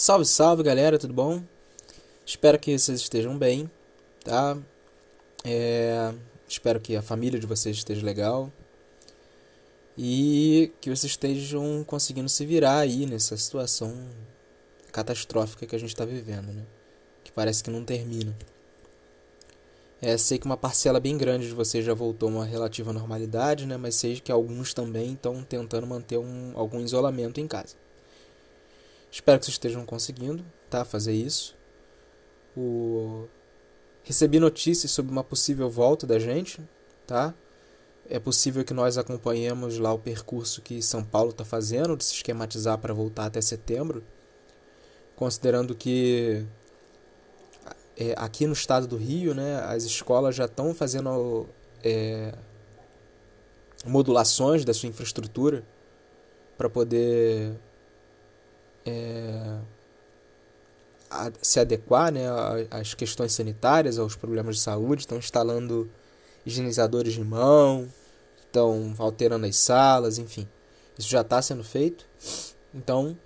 Salve, salve galera, tudo bom? Espero que vocês estejam bem, tá? É, espero que a família de vocês esteja legal e que vocês estejam conseguindo se virar aí nessa situação catastrófica que a gente está vivendo, né? Que parece que não termina. É, sei que uma parcela bem grande de vocês já voltou a uma relativa normalidade, né? Mas sei que alguns também estão tentando manter um, algum isolamento em casa. Espero que vocês estejam conseguindo, tá? Fazer isso. O... Recebi notícias sobre uma possível volta da gente, tá? É possível que nós acompanhemos lá o percurso que São Paulo está fazendo, de se esquematizar para voltar até setembro, considerando que é, aqui no estado do Rio, né, as escolas já estão fazendo é, modulações da sua infraestrutura para poder é, a, se adequar né, às questões sanitárias, aos problemas de saúde, estão instalando higienizadores de mão, estão alterando as salas, enfim. Isso já está sendo feito. Então,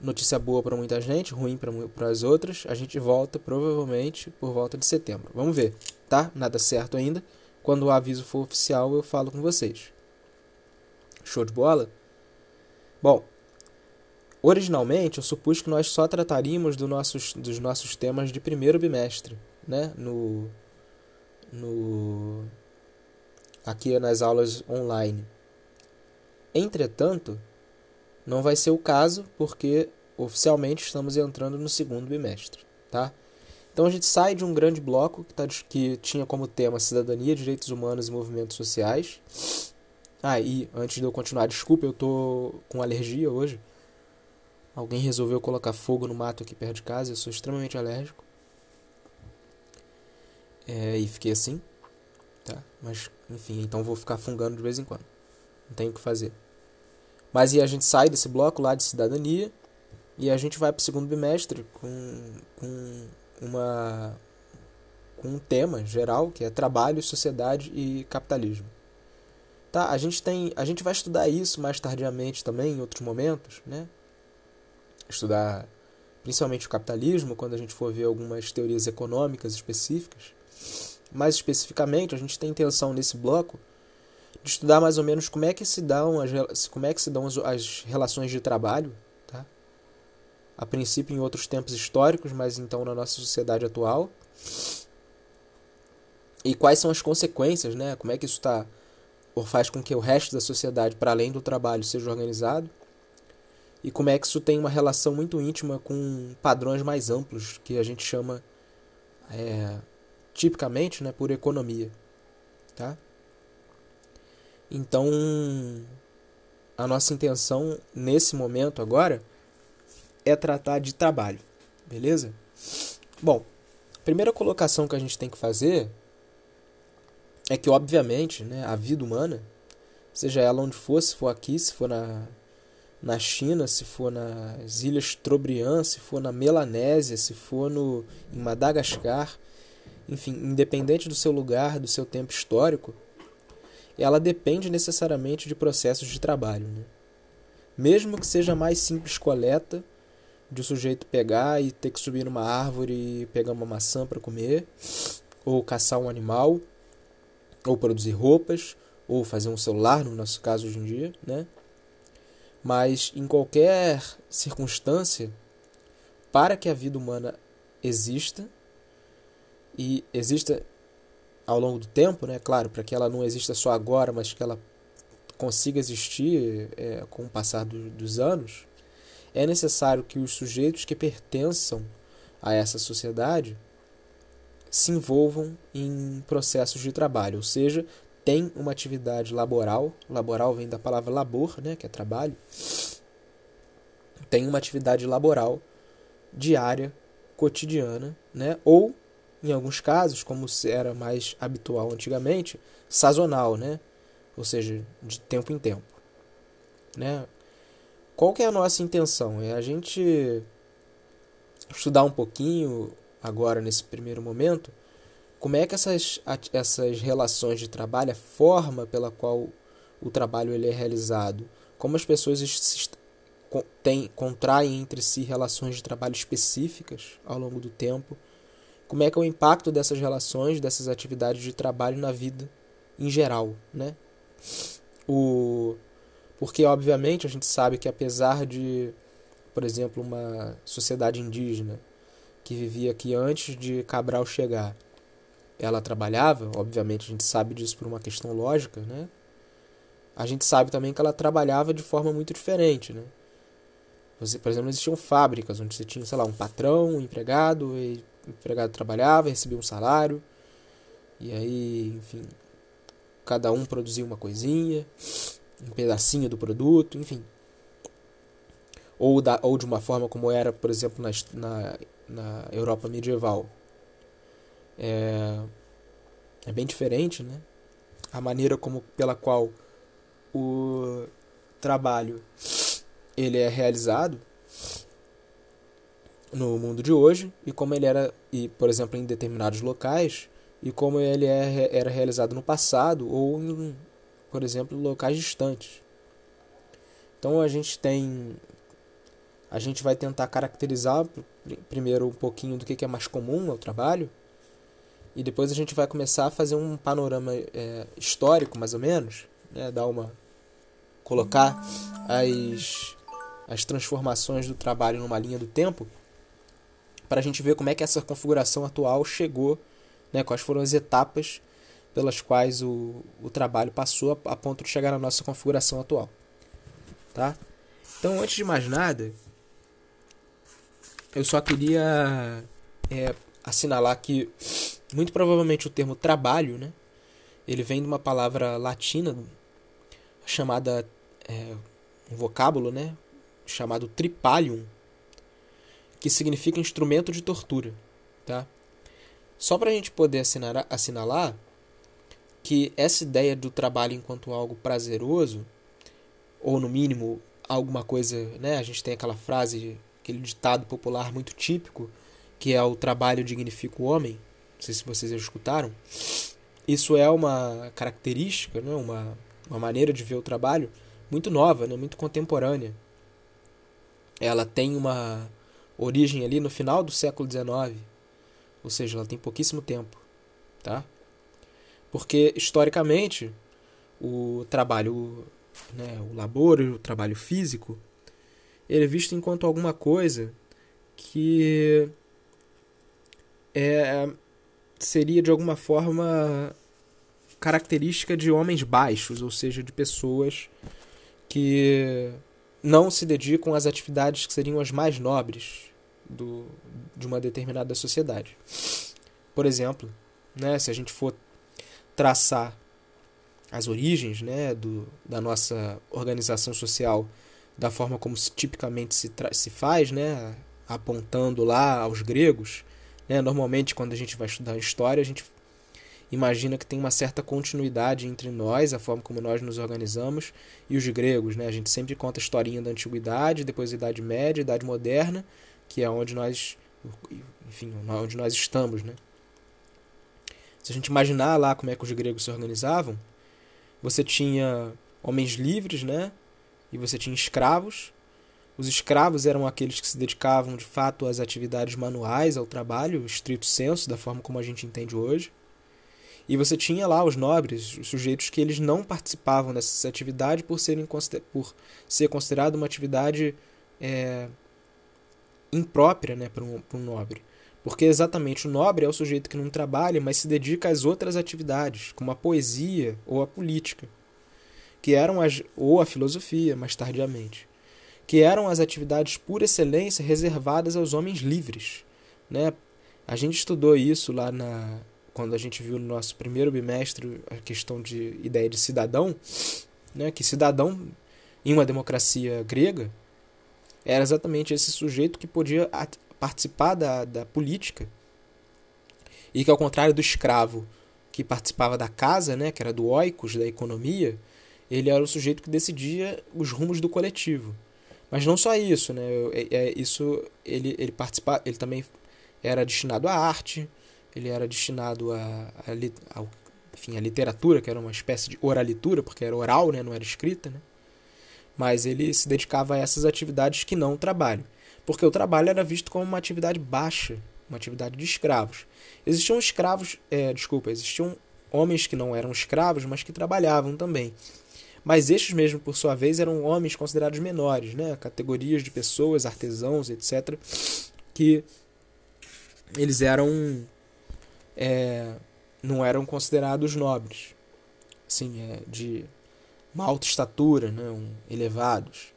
notícia boa para muita gente, ruim para as outras. A gente volta provavelmente por volta de setembro. Vamos ver, tá? Nada certo ainda. Quando o aviso for oficial, eu falo com vocês. Show de bola? Bom, originalmente eu supus que nós só trataríamos do nossos, dos nossos temas de primeiro bimestre, né? No, no aqui nas aulas online. Entretanto, não vai ser o caso porque oficialmente estamos entrando no segundo bimestre, tá? Então a gente sai de um grande bloco que, tá, que tinha como tema cidadania, direitos humanos e movimentos sociais. Ah, e antes de eu continuar, desculpa, eu tô com alergia hoje. Alguém resolveu colocar fogo no mato aqui perto de casa, eu sou extremamente alérgico. É, e fiquei assim tá? Mas, enfim, então vou ficar fungando de vez em quando. Não tenho o que fazer. Mas e a gente sai desse bloco lá de cidadania e a gente vai para o segundo bimestre com, com uma com um tema geral que é trabalho, sociedade e capitalismo. Tá? A gente tem, a gente vai estudar isso mais tardiamente também em outros momentos, né? Estudar principalmente o capitalismo quando a gente for ver algumas teorias econômicas específicas. Mais especificamente, a gente tem intenção nesse bloco de estudar mais ou menos como é que se dão as, como é que se dão as, relações de trabalho, tá? A princípio em outros tempos históricos, mas então na nossa sociedade atual. E quais são as consequências, né? Como é que isso está ou faz com que o resto da sociedade, para além do trabalho, seja organizado? E como é que isso tem uma relação muito íntima com padrões mais amplos que a gente chama é, tipicamente né, por economia. Tá? Então, a nossa intenção nesse momento agora é tratar de trabalho, beleza? Bom, a primeira colocação que a gente tem que fazer é que, obviamente, né, a vida humana, seja ela onde for, se for aqui, se for na, na China, se for nas Ilhas Trobriand, se for na Melanésia, se for no, em Madagascar, enfim, independente do seu lugar, do seu tempo histórico, ela depende necessariamente de processos de trabalho. Né? Mesmo que seja mais simples coleta, de o sujeito pegar e ter que subir numa árvore e pegar uma maçã para comer, ou caçar um animal, ou produzir roupas, ou fazer um celular, no nosso caso hoje em dia, né? Mas em qualquer circunstância, para que a vida humana exista, e exista ao longo do tempo, né? Claro, para que ela não exista só agora, mas que ela consiga existir é, com o passar do, dos anos, é necessário que os sujeitos que pertençam a essa sociedade se envolvam em processos de trabalho, ou seja, tem uma atividade laboral, laboral vem da palavra labor, né, que é trabalho, tem uma atividade laboral diária, cotidiana, né, ou em alguns casos, como era mais habitual antigamente, sazonal, né? Ou seja, de tempo em tempo, né? Qual que é a nossa intenção? É a gente estudar um pouquinho agora nesse primeiro momento como é que essas, essas relações de trabalho, a forma pela qual o trabalho ele é realizado, como as pessoas tem, contraem entre si relações de trabalho específicas ao longo do tempo. Como é que é o impacto dessas relações, dessas atividades de trabalho na vida em geral, né? O, porque, obviamente, a gente sabe que apesar de, por exemplo, uma sociedade indígena que vivia aqui antes de Cabral chegar, ela trabalhava, obviamente a gente sabe disso por uma questão lógica, né? A gente sabe também que ela trabalhava de forma muito diferente, né? Você, por exemplo, existiam fábricas onde você tinha, sei lá, um patrão, um empregado, e o empregado trabalhava, recebia um salário, e aí, enfim, cada um produzia uma coisinha, um pedacinho do produto, enfim. Ou, da, ou de uma forma como era, por exemplo, na, na, na Europa medieval. É, é bem diferente, né? A maneira como, pela qual o trabalho ele é realizado no mundo de hoje e como ele era e por exemplo em determinados locais e como ele é, era realizado no passado ou em, por exemplo locais distantes então a gente tem a gente vai tentar caracterizar primeiro um pouquinho do que é mais comum ao trabalho e depois a gente vai começar a fazer um panorama é, histórico mais ou menos né, dar uma colocar as as transformações do trabalho numa linha do tempo, para a gente ver como é que essa configuração atual chegou, né, quais foram as etapas pelas quais o, o trabalho passou a, a ponto de chegar na nossa configuração atual. Tá? Então, antes de mais nada, eu só queria é, assinalar que muito provavelmente o termo trabalho, né, ele vem de uma palavra latina chamada é, um vocábulo, né, chamado tripalium, que significa instrumento de tortura. Tá? Só para a gente poder assinalar, assinalar que essa ideia do trabalho enquanto algo prazeroso, ou no mínimo alguma coisa, né? A gente tem aquela frase, aquele ditado popular muito típico, que é o trabalho dignifica o homem. Não sei se vocês já escutaram. Isso é uma característica, né? uma, uma maneira de ver o trabalho muito nova, né? muito contemporânea ela tem uma origem ali no final do século XIX, ou seja, ela tem pouquíssimo tempo, tá? Porque historicamente o trabalho, né, o labor, o trabalho físico, ele é visto enquanto alguma coisa que é, seria de alguma forma característica de homens baixos, ou seja, de pessoas que não se dedicam às atividades que seriam as mais nobres do, de uma determinada sociedade. Por exemplo, né, se a gente for traçar as origens né, do, da nossa organização social da forma como se, tipicamente se, se faz, né, apontando lá aos gregos, né, normalmente quando a gente vai estudar história, a gente imagina que tem uma certa continuidade entre nós, a forma como nós nos organizamos, e os gregos. Né? A gente sempre conta a historinha da antiguidade, depois a Idade Média, a Idade Moderna, que é onde nós, enfim, onde nós estamos. Né? Se a gente imaginar lá como é que os gregos se organizavam, você tinha homens livres, né? E você tinha escravos. Os escravos eram aqueles que se dedicavam de fato às atividades manuais, ao trabalho, estrito senso, da forma como a gente entende hoje. E você tinha lá os nobres, os sujeitos que eles não participavam dessa atividade por, serem, por ser considerado uma atividade é, imprópria né, para um, um nobre. Porque exatamente o nobre é o sujeito que não trabalha, mas se dedica às outras atividades, como a poesia ou a política, que eram as, ou a filosofia, mais tardiamente, que eram as atividades por excelência reservadas aos homens livres. Né? A gente estudou isso lá na, quando a gente viu no nosso primeiro bimestre a questão de ideia de cidadão, né, que cidadão em uma democracia grega era exatamente esse sujeito que podia participar da, da política e que ao contrário do escravo que participava da casa, né, que era do oikos, da economia, ele era o sujeito que decidia os rumos do coletivo. Mas não só isso, né? É, é, isso ele ele participa, ele também era destinado à arte, ele era destinado a, enfim, a literatura, que era uma espécie de oralitura, porque era oral, né, não era escrita. Né? mas ele se dedicava a essas atividades que não o trabalho, porque o trabalho era visto como uma atividade baixa, uma atividade de escravos. Existiam escravos, é, desculpa, existiam homens que não eram escravos, mas que trabalhavam também. Mas estes mesmo, por sua vez, eram homens considerados menores, né? categorias de pessoas, artesãos, etc., que eles eram é, não eram considerados nobres, assim, é, de uma alta estatura, né? Um, elevados.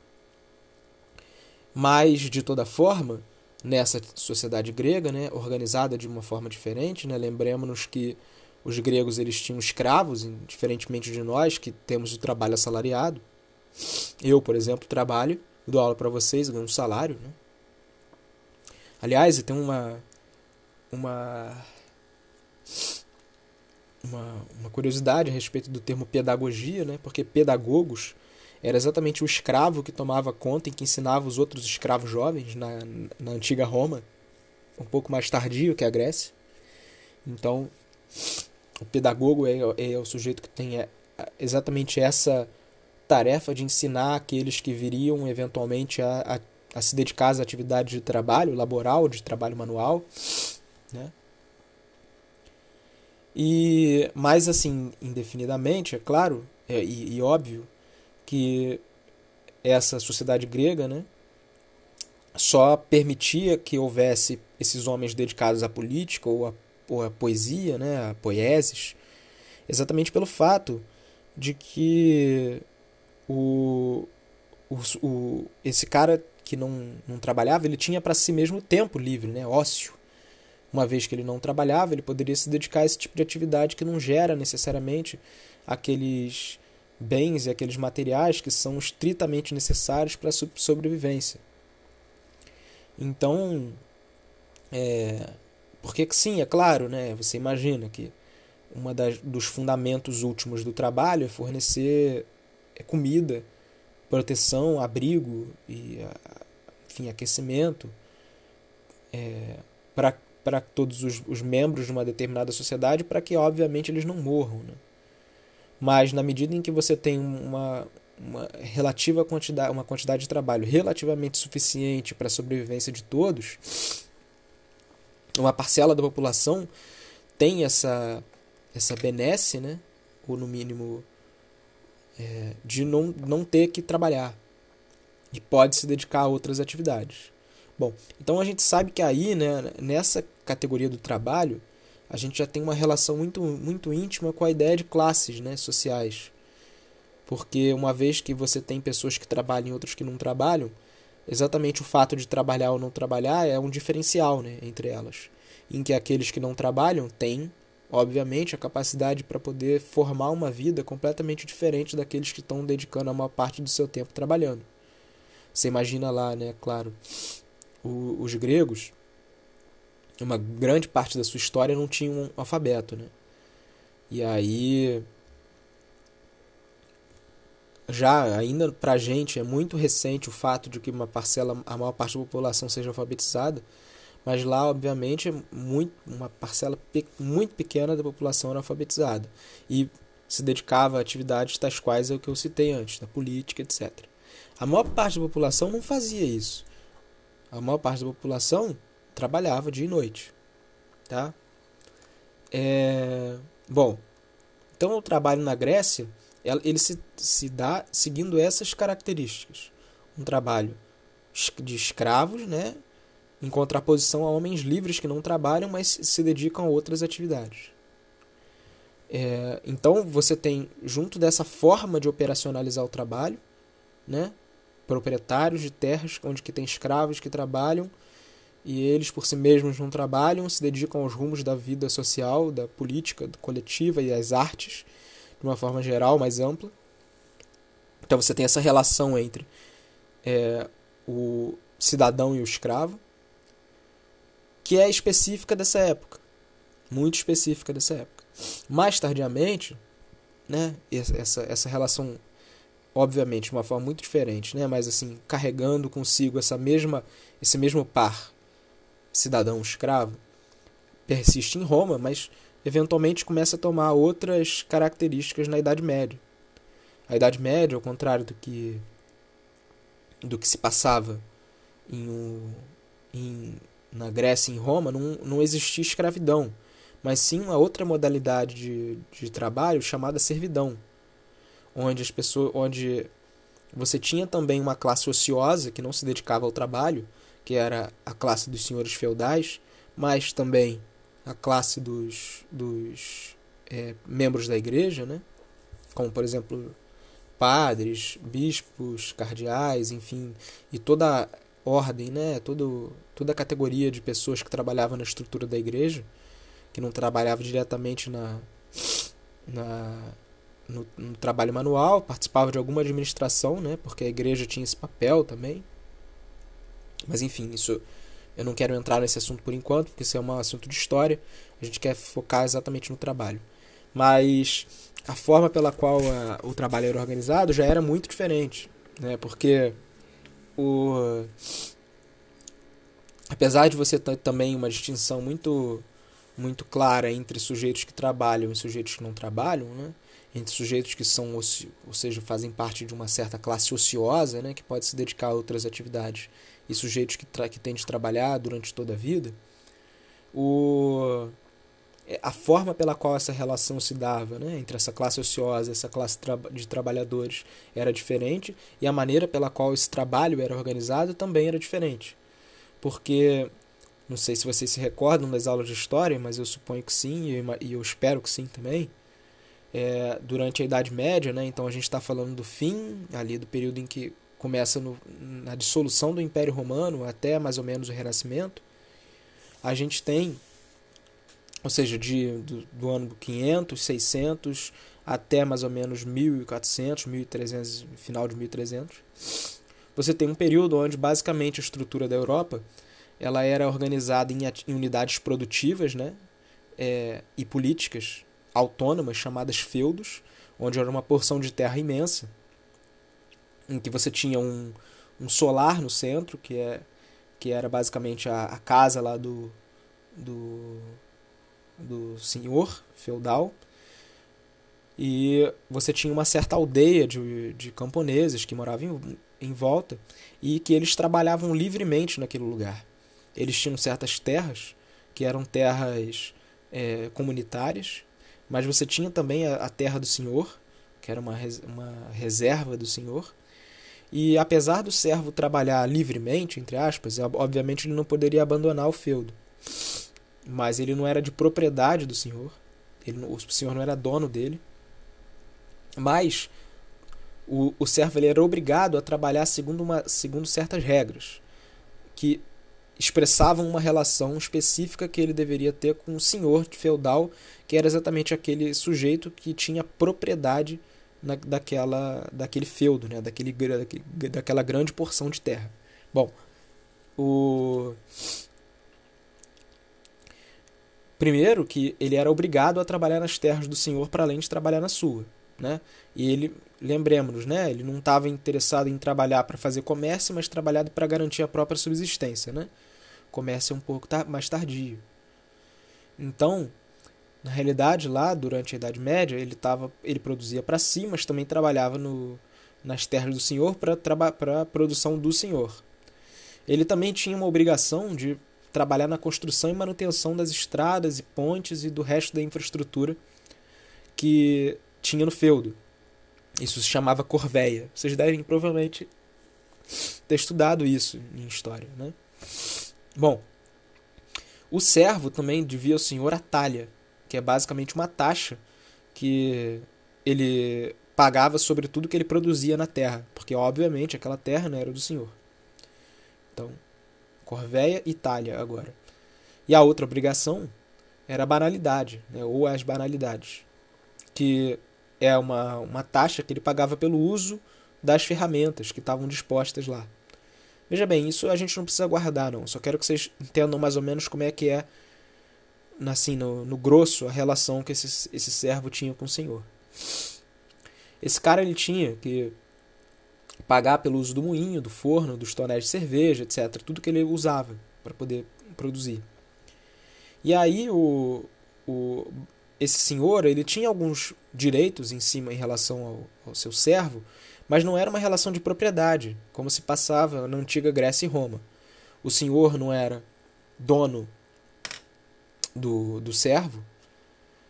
Mas, de toda forma, nessa sociedade grega, né, organizada de uma forma diferente, né, lembremos-nos que os gregos eles tinham escravos, diferentemente de nós que temos o trabalho assalariado. Eu, por exemplo, trabalho, dou aula para vocês, ganho um salário. Né? Aliás, tem uma, uma, uma, uma curiosidade a respeito do termo pedagogia, né? porque pedagogos era exatamente o escravo que tomava conta e que ensinava os outros escravos jovens na, na antiga Roma, um pouco mais tardio que a Grécia. Então, o pedagogo é, é o sujeito que tem é, exatamente essa tarefa de ensinar aqueles que viriam eventualmente a, a, a se dedicar às atividades de trabalho laboral, de trabalho manual, né? E mais assim, indefinidamente, é claro, é, e, e óbvio, que essa sociedade grega né, só permitia que houvesse esses homens dedicados à política ou à, à poesia, né, a poeses, exatamente pelo fato de que o, o, o, esse cara que não, não trabalhava, ele tinha para si mesmo tempo livre, né, ócio. Uma vez que ele não trabalhava, ele poderia se dedicar a esse tipo de atividade que não gera necessariamente aqueles bens e aqueles materiais que são estritamente necessários para a sobrevivência. Então, é, porque sim, é claro, né? Você imagina que das, dos fundamentos últimos do trabalho é fornecer é comida, proteção, abrigo e enfim, aquecimento é, para todos os, os membros de uma determinada sociedade para que obviamente eles não morram, né? Mas na medida em que você tem uma, uma relativa quantidade, uma quantidade de trabalho relativamente suficiente para a sobrevivência de todos, uma parcela da população tem essa essa benesse, né? Ou no mínimo é, de não, não ter que trabalhar e pode se dedicar a outras atividades. Bom, então a gente sabe que aí, né, nessa categoria do trabalho, a gente já tem uma relação muito, muito íntima com a ideia de classes né, sociais. Porque uma vez que você tem pessoas que trabalham e outras que não trabalham, exatamente o fato de trabalhar ou não trabalhar é um diferencial né, entre elas. Em que aqueles que não trabalham têm, obviamente, a capacidade para poder formar uma vida completamente diferente daqueles que estão dedicando a maior parte do seu tempo trabalhando. Você imagina lá, né, claro, o, os gregos uma grande parte da sua história não tinha um alfabeto, né? E aí já ainda pra gente é muito recente o fato de que uma parcela, a maior parte da população seja alfabetizada, mas lá obviamente é muito, uma parcela pe, muito pequena da população era alfabetizada e se dedicava a atividades tais quais é o que eu citei antes, da política, etc. A maior parte da população não fazia isso. A maior parte da população trabalhava dia e noite, tá? É, bom, então o trabalho na Grécia ele se, se dá seguindo essas características. Um trabalho de escravos, né? em contraposição a homens livres que não trabalham, mas se dedicam a outras atividades. É, então você tem, junto dessa forma de operacionalizar o trabalho, né? proprietários de terras onde que tem escravos que trabalham e eles por si mesmos não trabalham, se dedicam aos rumos da vida social, da política coletiva e às artes, de uma forma geral, mais ampla. Então você tem essa relação entre é, o cidadão e o escravo, que é específica dessa época, muito específica dessa época. Mais tardiamente, né, essa, essa relação, obviamente, de uma forma muito diferente, né, mas assim, carregando consigo essa mesma, esse mesmo par cidadão escravo, persiste em Roma, mas eventualmente começa a tomar outras características na Idade Média. A Idade Média, ao contrário do que do que se passava em, em, na Grécia e em Roma, não, não existia escravidão, mas sim uma outra modalidade de, de trabalho chamada servidão, onde as pessoas, onde você tinha também uma classe ociosa que não se dedicava ao trabalho, que era a classe dos senhores feudais, mas também a classe dos, dos é, membros da igreja, né? como por exemplo padres, bispos, cardeais, enfim, e toda a ordem, né? Todo, toda a categoria de pessoas que trabalhavam na estrutura da igreja, que não trabalhava diretamente na, na no, no, trabalho manual, participava de alguma administração, né? Porque a igreja tinha esse papel também. Mas enfim, isso eu não quero entrar nesse assunto por enquanto, porque isso é um assunto de história. A gente quer focar exatamente no trabalho. Mas a forma pela qual a, o trabalho era organizado já era muito diferente, né? Porque o apesar de você ter também uma distinção muito muito clara entre sujeitos que trabalham e sujeitos que não trabalham, né? Entre sujeitos que são, ou seja, fazem parte de uma certa classe ociosa, né? Que pode se dedicar a outras atividades, e sujeitos que, que têm de trabalhar durante toda a vida, o é, a forma pela qual essa relação se dava né, entre essa classe ociosa e essa classe de trabalhadores era diferente e a maneira pela qual esse trabalho era organizado também era diferente. Porque, não sei se vocês se recordam das aulas de história, mas eu suponho que sim e eu, e eu espero que sim também. É, durante a Idade Média, né, então a gente está falando do fim, ali do período em que começa no, na dissolução do Império Romano até mais ou menos o Renascimento, a gente tem ou seja, de, do, do ano 500, 600 até mais ou menos 1400, 1300, final de 1300. Você tem um período onde basicamente a estrutura da Europa ela era organizada em, em unidades produtivas né, é, e políticas autônomas chamadas feudos, onde era uma porção de terra imensa, em que você tinha um, um solar no centro, que, é, que era basicamente a, a casa lá do, do do senhor feudal. E você tinha uma certa aldeia de, de camponeses que moravam em, em volta e que eles trabalhavam livremente naquele lugar. Eles tinham certas terras, que eram terras é, comunitárias, mas você tinha também a, a terra do senhor, que era uma, uma reserva do senhor. E apesar do servo trabalhar livremente, entre aspas, obviamente ele não poderia abandonar o feudo mas ele não era de propriedade do senhor. Ele, o senhor não era dono dele. Mas o, o servo ele era obrigado a trabalhar segundo, uma, segundo certas regras que expressavam uma relação específica que ele deveria ter com o senhor feudal, que era exatamente aquele sujeito que tinha propriedade na, daquela, daquele feudo, né? daquele, daquela grande porção de terra. Bom, o Primeiro, que ele era obrigado a trabalhar nas terras do Senhor para além de trabalhar na sua. Né? E ele, lembremos, né? ele não estava interessado em trabalhar para fazer comércio, mas trabalhado para garantir a própria subsistência. Né? Comércio é um pouco mais tardio. Então, na realidade, lá durante a Idade Média, ele, tava, ele produzia para si, mas também trabalhava no, nas terras do Senhor para a produção do Senhor. Ele também tinha uma obrigação de trabalhar na construção e manutenção das estradas e pontes e do resto da infraestrutura que tinha no feudo. Isso se chamava corveia. Vocês devem provavelmente ter estudado isso em história, né? Bom, o servo também devia ao senhor a talha, que é basicamente uma taxa que ele pagava sobre tudo que ele produzia na terra, porque obviamente aquela terra não era do senhor. Então, Corvéia Itália agora. E a outra obrigação era a banalidade, né, ou as banalidades, que é uma, uma taxa que ele pagava pelo uso das ferramentas que estavam dispostas lá. Veja bem, isso a gente não precisa guardar, não. Só quero que vocês entendam mais ou menos como é que é, assim, no, no grosso, a relação que esse, esse servo tinha com o Senhor. Esse cara, ele tinha que pagar pelo uso do moinho, do forno, dos tonéis de cerveja, etc. Tudo que ele usava para poder produzir. E aí o, o, esse senhor ele tinha alguns direitos em cima em relação ao, ao seu servo, mas não era uma relação de propriedade, como se passava na antiga Grécia e Roma. O senhor não era dono do, do servo.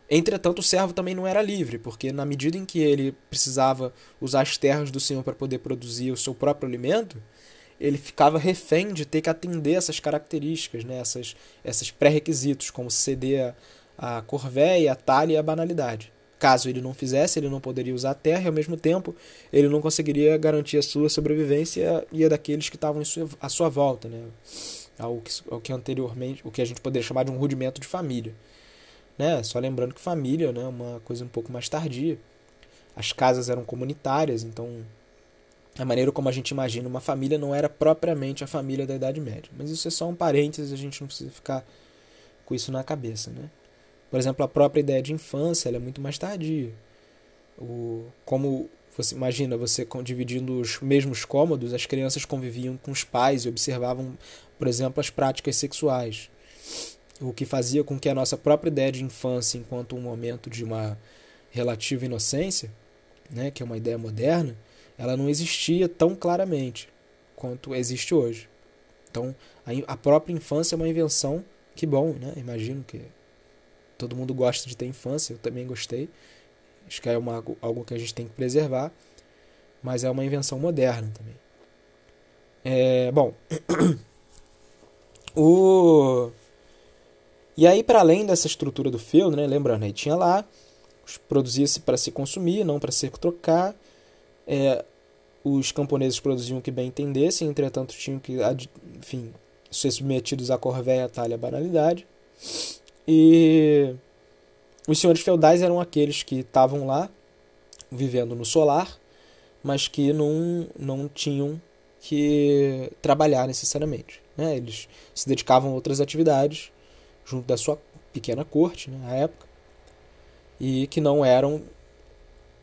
Entretanto, o servo também não era livre, porque na medida em que ele precisava usar as terras do senhor para poder produzir o seu próprio alimento, ele ficava refém de ter que atender essas características, né? essas, esses pré-requisitos, como ceder a, a corvéia, a talha e a banalidade. Caso ele não fizesse, ele não poderia usar a terra e, ao mesmo tempo, ele não conseguiria garantir a sua sobrevivência e a daqueles que estavam à sua volta. Né? Ao que, ao que anteriormente, o que a gente poderia chamar de um rudimento de família. Né? Só lembrando que família é né, uma coisa um pouco mais tardia. As casas eram comunitárias, então a maneira como a gente imagina uma família não era propriamente a família da Idade Média. Mas isso é só um parênteses, a gente não precisa ficar com isso na cabeça. Né? Por exemplo, a própria ideia de infância é muito mais tardia. O, como você imagina você dividindo os mesmos cômodos, as crianças conviviam com os pais e observavam por exemplo, as práticas sexuais, o que fazia com que a nossa própria ideia de infância, enquanto um momento de uma relativa inocência, né, que é uma ideia moderna, ela não existia tão claramente quanto existe hoje. Então, a, própria infância é uma invenção que bom, né? Imagino que todo mundo gosta de ter infância, eu também gostei. Acho que é uma, algo que a gente tem que preservar, mas é uma invenção moderna também. É, bom, O... E aí, para além dessa estrutura do feudo, né, lembrando, aí tinha lá, produzia-se para se consumir, não para se trocar. É, os camponeses produziam o que bem entendessem, entretanto tinham que enfim, ser submetidos à corvéia, talha, banalidade. E os senhores feudais eram aqueles que estavam lá, vivendo no solar, mas que não, não tinham que trabalhar necessariamente. Né? Eles se dedicavam a outras atividades junto da sua pequena corte, né, época, e que não eram,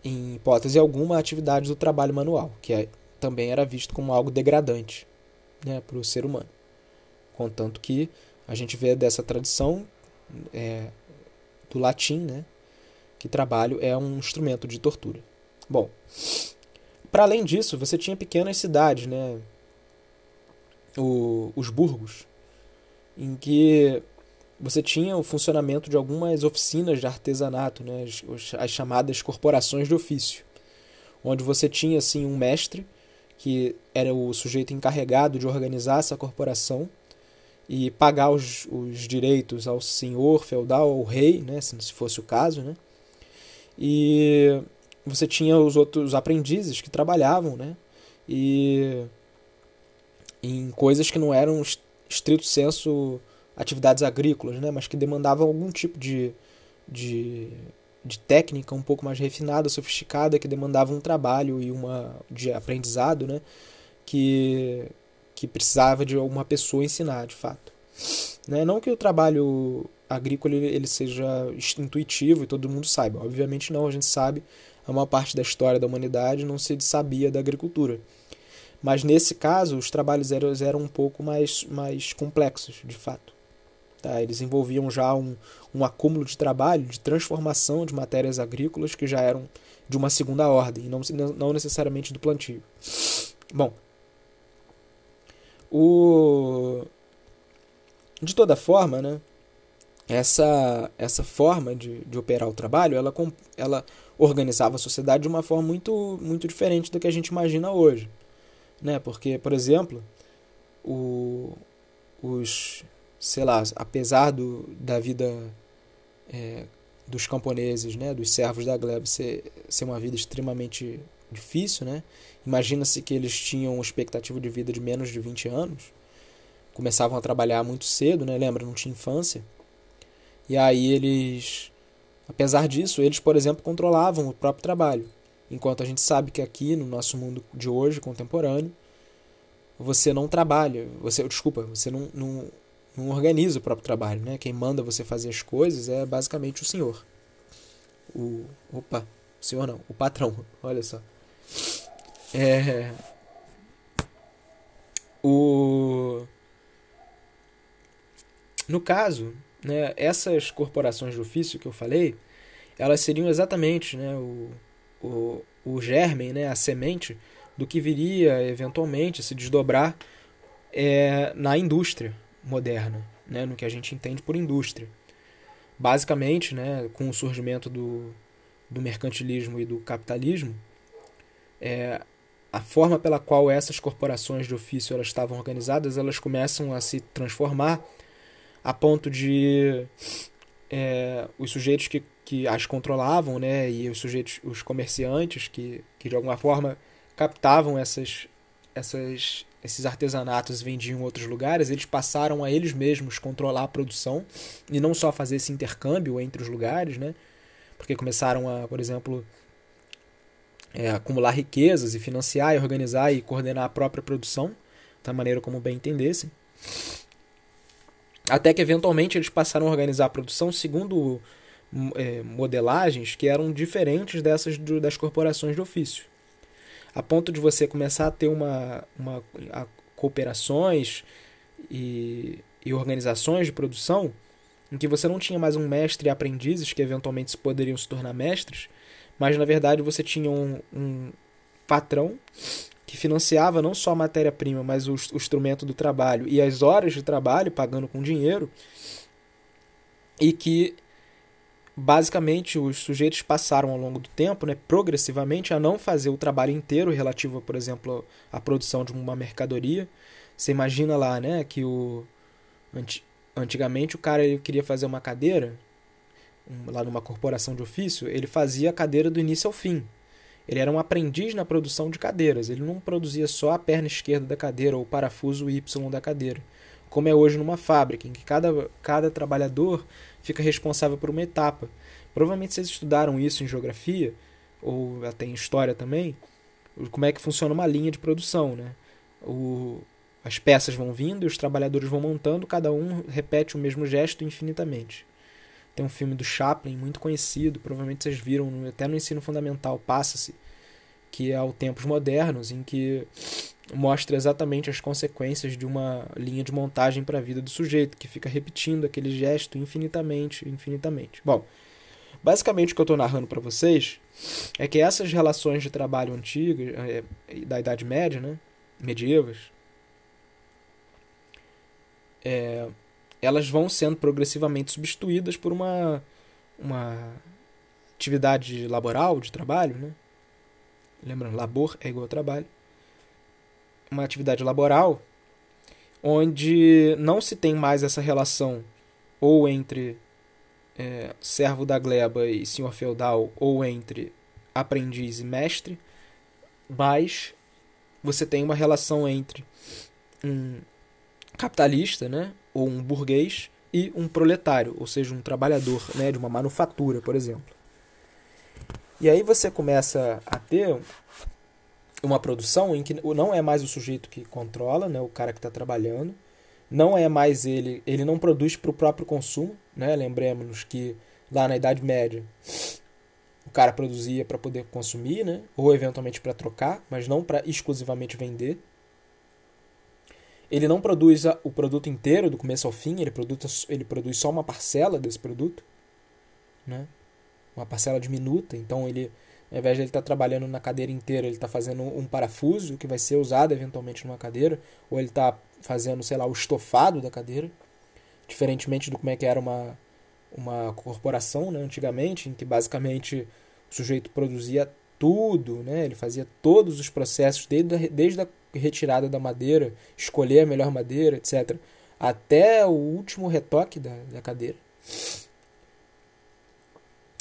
em hipótese alguma, atividades do trabalho manual, que é, também era visto como algo degradante né, para o ser humano. Contanto que a gente vê dessa tradição é, do latim, né, que trabalho é um instrumento de tortura. Bom, para além disso, você tinha pequenas cidades, né, o, os burgos, em que você tinha o funcionamento de algumas oficinas de artesanato, né, as, as chamadas corporações de ofício, onde você tinha assim um mestre que era o sujeito encarregado de organizar essa corporação e pagar os, os direitos ao senhor feudal, ao rei, né, se fosse o caso, né? E você tinha os outros aprendizes que trabalhavam, né? E em coisas que não eram estrito senso atividades agrícolas, né, mas que demandavam algum tipo de, de, de técnica um pouco mais refinada, sofisticada, que demandava um trabalho e uma de aprendizado, né, que, que precisava de alguma pessoa ensinar, de fato. Né? Não que o trabalho agrícola ele, seja intuitivo e todo mundo saiba, obviamente não, a gente sabe, a maior parte da história da humanidade não se sabia da agricultura. Mas nesse caso, os trabalhos eram, um pouco mais, mais complexos, de fato. Tá? Eles envolviam já um, um acúmulo de trabalho, de transformação de matérias agrícolas que já eram de uma segunda ordem, não, não necessariamente do plantio. Bom, o... de toda forma, né, essa, essa forma de, de operar o trabalho, ela, ela organizava a sociedade de uma forma muito, muito diferente do que a gente imagina hoje né? Porque, por exemplo, o, os, sei lá, apesar do, da vida é, dos camponeses, né, dos servos da gleba ser, ser uma vida extremamente difícil, né? Imagina-se que eles tinham expectativa de vida de menos de 20 anos, começavam a trabalhar muito cedo, né? Lembra, não tinha infância. E aí eles, apesar disso, eles, por exemplo, controlavam o próprio trabalho. Enquanto a gente sabe que aqui no nosso mundo de hoje, contemporâneo, você não trabalha, você, desculpa, você não, não, não organiza o próprio trabalho, né? Quem manda você fazer as coisas é basicamente o senhor. O, opa, o senhor não, o patrão, olha só. É, o, no caso, né, essas corporações de ofício que eu falei, elas seriam exatamente né, o, o, o germen, né, a semente do que viria eventualmente se desdobrar é, na indústria moderna, né, no que a gente entende por indústria. Basicamente, né, com o surgimento do, do mercantilismo e do capitalismo, é, a forma pela qual essas corporações de ofício elas estavam organizadas, elas começam a se transformar a ponto de é, os sujeitos que, que as controlavam, né, e os sujeitos, os comerciantes que, que de alguma forma captavam essas, essas, esses artesanatos e vendiam em outros lugares, eles passaram a eles mesmos controlar a produção e não só fazer esse intercâmbio entre os lugares, né, porque começaram a, por exemplo, é, acumular riquezas e financiar e organizar e coordenar a própria produção da maneira como bem entendessem. Até que eventualmente eles passaram a organizar a produção segundo é, modelagens que eram diferentes dessas do, das corporações de ofício. A ponto de você começar a ter uma, uma a, cooperações e, e organizações de produção em que você não tinha mais um mestre e aprendizes que eventualmente poderiam se tornar mestres, mas na verdade você tinha um, um patrão que financiava não só a matéria-prima, mas o, o instrumento do trabalho e as horas de trabalho, pagando com dinheiro, e que basicamente os sujeitos passaram ao longo do tempo, né, progressivamente, a não fazer o trabalho inteiro relativo, por exemplo, à produção de uma mercadoria. Você imagina lá, né, que o antigamente o cara ele queria fazer uma cadeira lá numa corporação de ofício, ele fazia a cadeira do início ao fim. Ele era um aprendiz na produção de cadeiras. Ele não produzia só a perna esquerda da cadeira ou o parafuso Y da cadeira, como é hoje numa fábrica, em que cada, cada trabalhador fica responsável por uma etapa. Provavelmente vocês estudaram isso em geografia, ou até em história também, como é que funciona uma linha de produção. Né? O, as peças vão vindo e os trabalhadores vão montando, cada um repete o mesmo gesto infinitamente. Tem um filme do Chaplin muito conhecido, provavelmente vocês viram até no ensino fundamental, passa-se, que é o Tempos Modernos, em que mostra exatamente as consequências de uma linha de montagem para a vida do sujeito, que fica repetindo aquele gesto infinitamente, infinitamente. Bom, basicamente o que eu estou narrando para vocês é que essas relações de trabalho antigas, é, da Idade Média, né, medievas, é, elas vão sendo progressivamente substituídas por uma, uma atividade laboral, de trabalho, né? Lembrando, labor é igual a trabalho. Uma atividade laboral onde não se tem mais essa relação ou entre é, servo da gleba e senhor feudal ou entre aprendiz e mestre, mas você tem uma relação entre um capitalista, né, ou um burguês e um proletário, ou seja, um trabalhador né, de uma manufatura, por exemplo. E aí você começa a ter uma produção em que não é mais o sujeito que controla, né, o cara que está trabalhando, não é mais ele, ele não produz para o próprio consumo, né? Lembremos que lá na Idade Média o cara produzia para poder consumir, né? Ou eventualmente para trocar, mas não para exclusivamente vender. Ele não produz o produto inteiro, do começo ao fim, ele produz, ele produz só uma parcela desse produto, né? uma parcela diminuta. Então, ele, ao invés de ele estar tá trabalhando na cadeira inteira, ele está fazendo um parafuso que vai ser usado eventualmente numa cadeira, ou ele está fazendo, sei lá, o estofado da cadeira, diferentemente do como é que era uma, uma corporação né, antigamente, em que basicamente o sujeito produzia tudo, né? ele fazia todos os processos, desde a, desde a retirada da madeira, escolher a melhor madeira, etc. Até o último retoque da, da cadeira.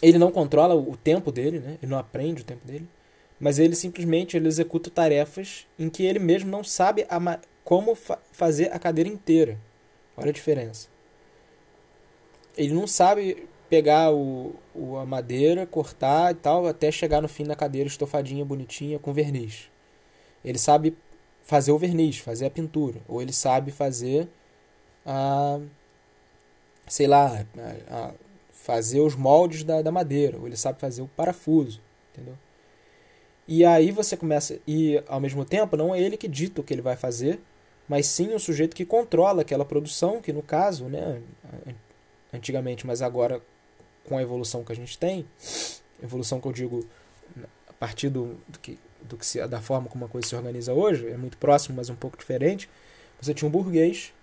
Ele não controla o tempo dele, né? ele não aprende o tempo dele, mas ele simplesmente ele executa tarefas em que ele mesmo não sabe como fa fazer a cadeira inteira. Olha a diferença. Ele não sabe pegar o, o, a madeira, cortar e tal, até chegar no fim da cadeira estofadinha, bonitinha, com verniz. Ele sabe fazer o verniz, fazer a pintura, ou ele sabe fazer a sei lá, a, a fazer os moldes da, da madeira, ou ele sabe fazer o parafuso, entendeu? E aí você começa e ao mesmo tempo não é ele que dita o que ele vai fazer, mas sim o sujeito que controla aquela produção, que no caso, né, antigamente, mas agora com a evolução que a gente tem, evolução que eu digo a partir do, do que, do que se, da forma como a coisa se organiza hoje, é muito próximo, mas um pouco diferente. Você tinha um burguês,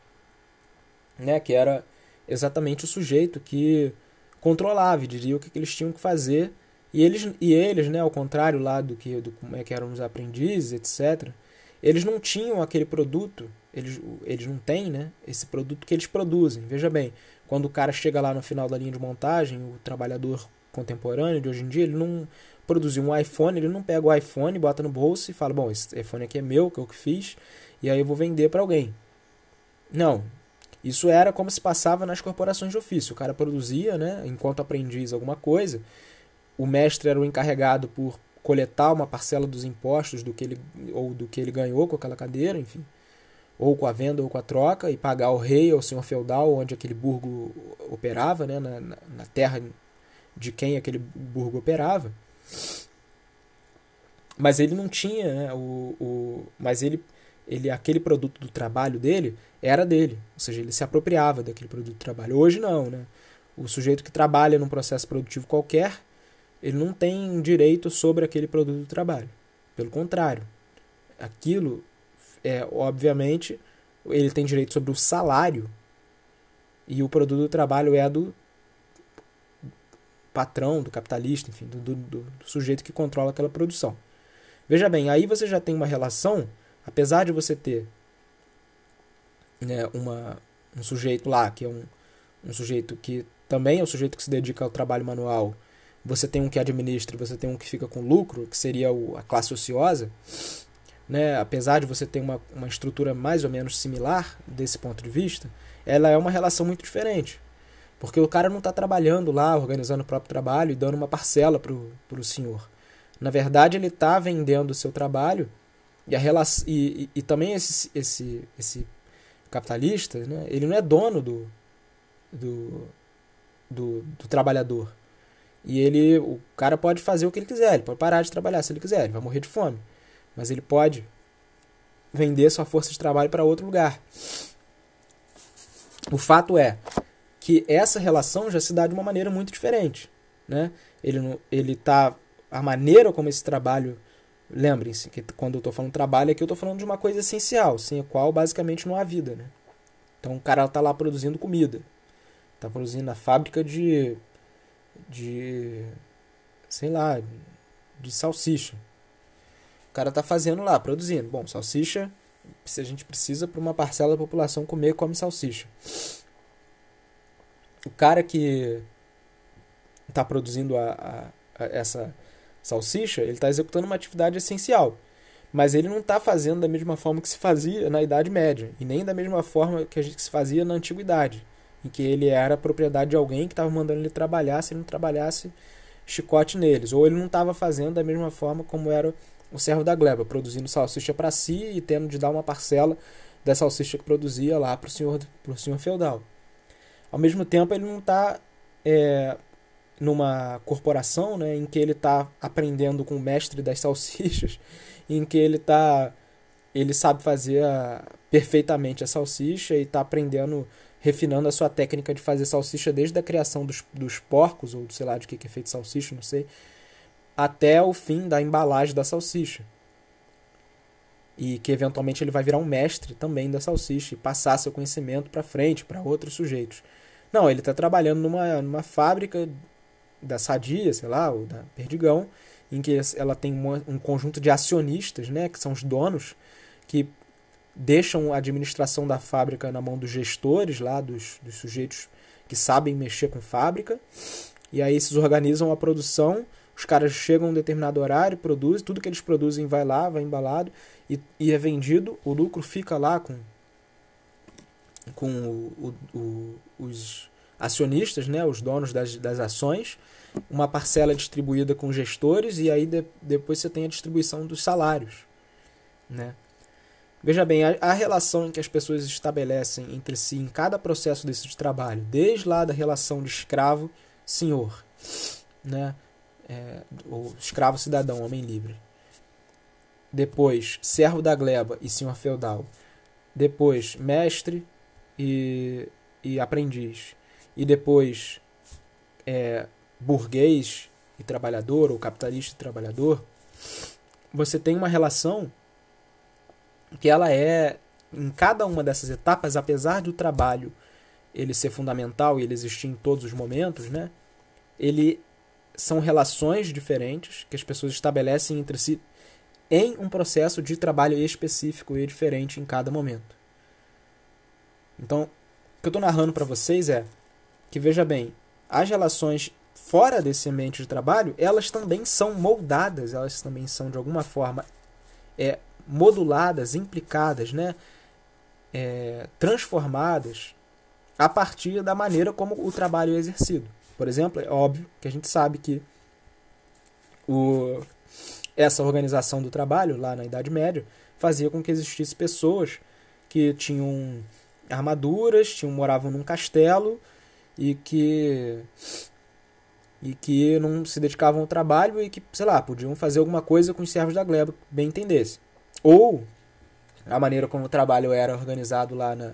né, que era exatamente o sujeito que controlava diria o que, que eles tinham que fazer. E eles, e eles, né, ao contrário lá do que do como é que eram os aprendizes, etc., eles não tinham aquele produto, eles, eles não têm, né, esse produto que eles produzem. Veja bem, quando o cara chega lá no final da linha de montagem, o trabalhador contemporâneo de hoje em dia, ele não produziu um iPhone, ele não pega o iPhone, bota no bolso e fala: Bom, esse iPhone aqui é meu, que eu que fiz, e aí eu vou vender para alguém. Não. Isso era como se passava nas corporações de ofício. O cara produzia, né, enquanto aprendiz, alguma coisa. O mestre era o encarregado por coletar uma parcela dos impostos do que ele ou do que ele ganhou com aquela cadeira, enfim, ou com a venda ou com a troca e pagar ao rei ou ao senhor feudal onde aquele burgo operava, né, na, na terra de quem aquele burgo operava. Mas ele não tinha, né, o, o, mas ele, ele, aquele produto do trabalho dele era dele, ou seja, ele se apropriava daquele produto de trabalho. Hoje não, né? O sujeito que trabalha num processo produtivo qualquer, ele não tem direito sobre aquele produto de trabalho. Pelo contrário, aquilo é obviamente ele tem direito sobre o salário e o produto do trabalho é do patrão, do capitalista, enfim, do, do, do, sujeito que controla aquela produção. Veja bem, aí você já tem uma relação, apesar de você ter né, uma, um sujeito lá, que é um, um sujeito que também é o sujeito que se dedica ao trabalho manual, você tem um que administra, você tem um que fica com lucro, que seria o, a classe ociosa, né, apesar de você ter uma, uma estrutura mais ou menos similar desse ponto de vista, ela é uma relação muito diferente. Porque o cara não está trabalhando lá, organizando o próprio trabalho e dando uma parcela para o senhor. Na verdade, ele está vendendo o seu trabalho e, a relação, e, e, e, também esse, esse, esse capitalista, né, ele não é dono do, do, do, do trabalhador. E ele, o cara pode fazer o que ele quiser, ele pode parar de trabalhar se ele quiser, ele vai morrer de fome. Mas ele pode vender sua força de trabalho para outro lugar. O fato é que essa relação já se dá de uma maneira muito diferente. Né? Ele, ele tá, a maneira como esse trabalho. Lembrem-se que quando eu estou falando trabalho aqui, eu estou falando de uma coisa essencial, sem a qual basicamente não há vida. Né? Então o cara está lá produzindo comida. Está produzindo na fábrica de. de. sei lá, de salsicha. O cara está fazendo lá, produzindo. Bom, salsicha, se a gente precisa para uma parcela da população comer, come salsicha o cara que está produzindo a, a, a, essa salsicha, ele está executando uma atividade essencial. Mas ele não está fazendo da mesma forma que se fazia na Idade Média, e nem da mesma forma que, a gente, se fazia na Antiguidade, em que ele era propriedade de alguém que estava mandando ele trabalhar, se ele não trabalhasse, chicote neles. Ou ele não estava fazendo da mesma forma como era o servo da gleba, produzindo salsicha para si e tendo de dar uma parcela da salsicha que produzia lá para o senhor, senhor feudal. Ao mesmo tempo, ele não está é, numa corporação né, em que ele está aprendendo com o mestre das salsichas, em que ele tá ele sabe fazer a, perfeitamente a salsicha e está aprendendo, refinando a sua técnica de fazer salsicha desde a criação dos, dos porcos, ou sei lá de que, que é feito salsicha, não sei, até o fim da embalagem da salsicha. E que eventualmente ele vai virar um mestre também da salsicha e passar seu conhecimento para frente, para outros sujeitos. Não, ele está trabalhando numa, numa fábrica da Sadia, sei lá, ou da Perdigão, em que ela tem uma, um conjunto de acionistas, né, que são os donos, que deixam a administração da fábrica na mão dos gestores lá, dos, dos sujeitos que sabem mexer com fábrica, e aí esses organizam a produção, os caras chegam a um determinado horário, produzem, tudo que eles produzem vai lá, vai embalado, e, e é vendido, o lucro fica lá com com o, o, os acionistas, né, os donos das, das ações, uma parcela distribuída com gestores e aí de, depois você tem a distribuição dos salários. Né? Veja bem, a, a, relação que as pessoas estabelecem entre si em cada processo desse de trabalho, desde lá da relação de escravo-senhor, né? É, ou escravo-cidadão, homem livre. Depois, servo da gleba e senhor feudal. Depois, mestre e, e aprendiz, e depois é, burguês e trabalhador, ou capitalista e trabalhador, você tem uma relação que ela é, em cada uma dessas etapas, apesar do trabalho ele ser fundamental e ele existir em todos os momentos, né? Ele são relações diferentes que as pessoas estabelecem entre si em um processo de trabalho específico e diferente em cada momento. Então, o que eu estou narrando para vocês é que, veja bem, as relações fora desse ambiente de trabalho, elas também são moldadas, elas também são, de alguma forma, é, moduladas, implicadas, né? É, transformadas a partir da maneira como o trabalho é exercido. Por exemplo, é óbvio que a gente sabe que o, essa organização do trabalho, lá na Idade Média, fazia com que existissem pessoas que tinham armaduras, tinham, moravam num castelo e que e que não se dedicavam ao trabalho e que, sei lá, podiam fazer alguma coisa com os servos da gleba, bem entendesse. Ou a maneira como o trabalho era organizado lá na,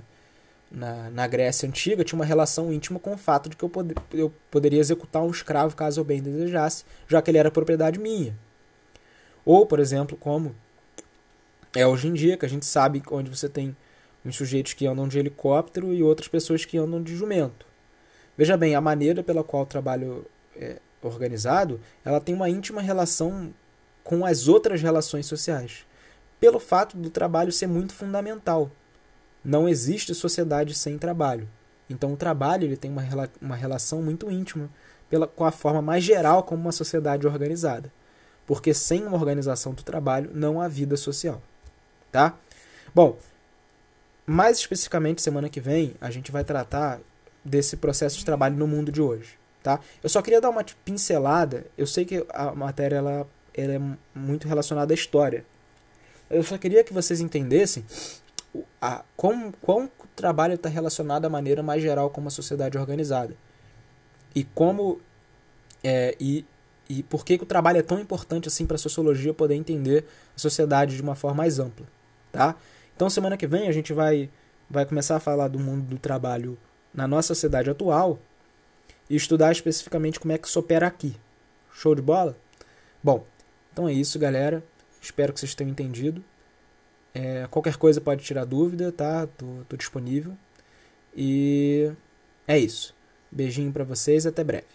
na, na Grécia Antiga tinha uma relação íntima com o fato de que eu, pod eu poderia executar um escravo caso eu bem desejasse, já que ele era propriedade minha. Ou, por exemplo, como é hoje em dia, que a gente sabe onde você tem uns sujeitos que andam de helicóptero e outras pessoas que andam de jumento. Veja bem, a maneira pela qual o trabalho é organizado, ela tem uma íntima relação com as outras relações sociais, pelo fato do trabalho ser muito fundamental. Não existe sociedade sem trabalho. Então o trabalho ele tem uma, uma relação muito íntima pela, com a forma mais geral como uma sociedade organizada. Porque sem uma organização do trabalho não há vida social. Tá? Bom, mais especificamente semana que vem a gente vai tratar desse processo de trabalho no mundo de hoje. Tá? Eu só queria dar uma pincelada. Eu sei que a matéria ela, ela é muito relacionada à história. Eu só queria que vocês entendessem a, como, como o trabalho está relacionado à maneira mais geral como a sociedade é organizada. E como. É, e, e por que, que o trabalho é tão importante assim para a sociologia poder entender a sociedade de uma forma mais ampla. Tá? Então, semana que vem, a gente vai, vai começar a falar do mundo do trabalho na nossa sociedade atual e estudar especificamente como é que isso opera aqui. Show de bola? Bom, então é isso, galera. Espero que vocês tenham entendido. É, qualquer coisa pode tirar dúvida, tá? Tô, tô disponível. E é isso. Beijinho para vocês, até breve.